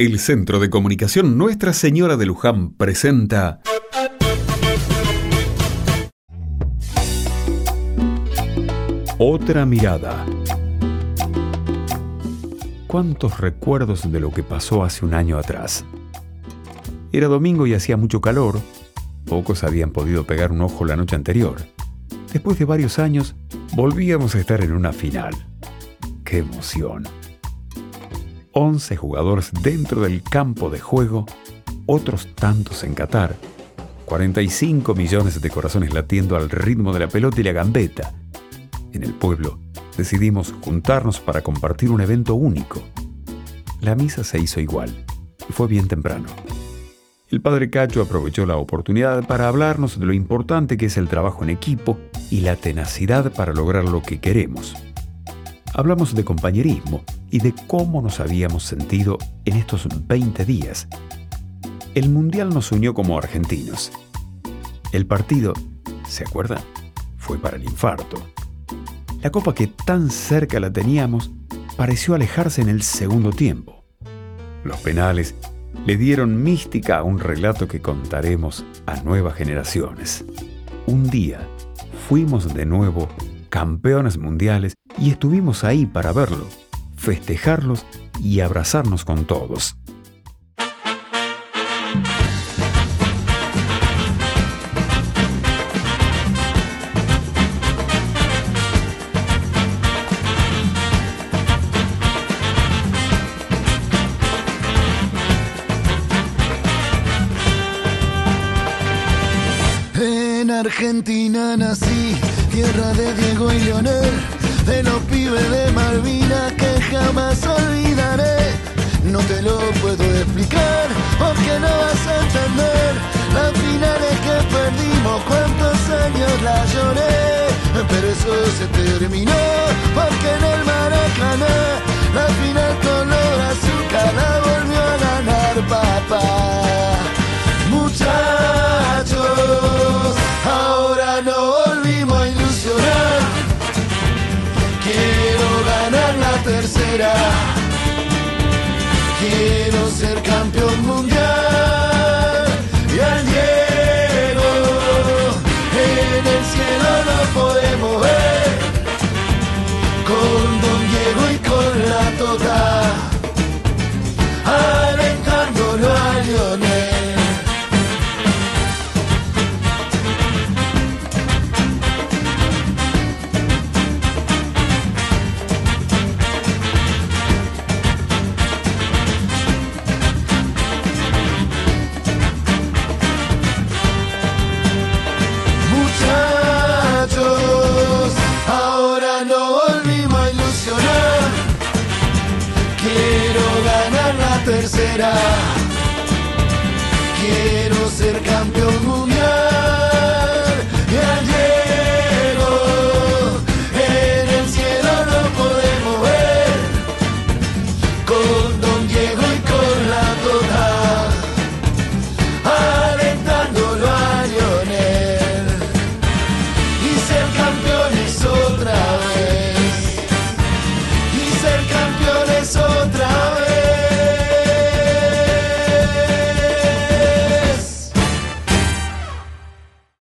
El Centro de Comunicación Nuestra Señora de Luján presenta Otra mirada. ¿Cuántos recuerdos de lo que pasó hace un año atrás? Era domingo y hacía mucho calor. Pocos habían podido pegar un ojo la noche anterior. Después de varios años, volvíamos a estar en una final. ¡Qué emoción! 11 jugadores dentro del campo de juego, otros tantos en Qatar, 45 millones de corazones latiendo al ritmo de la pelota y la gambeta. En el pueblo decidimos juntarnos para compartir un evento único. La misa se hizo igual y fue bien temprano. El padre Cacho aprovechó la oportunidad para hablarnos de lo importante que es el trabajo en equipo y la tenacidad para lograr lo que queremos. Hablamos de compañerismo y de cómo nos habíamos sentido en estos 20 días. El Mundial nos unió como argentinos. El partido, ¿se acuerdan? Fue para el infarto. La copa que tan cerca la teníamos pareció alejarse en el segundo tiempo. Los penales le dieron mística a un relato que contaremos a nuevas generaciones. Un día fuimos de nuevo campeones mundiales y estuvimos ahí para verlo festejarlos y abrazarnos con todos. En Argentina nací, tierra de Diego y Leonel, de los pibes de Malvina que jamás olvidaré. No te lo puedo explicar porque no vas a entender las finales que perdimos, cuántos años la lloré. Pero eso se terminó tercera. Quiero ser campeón tercera.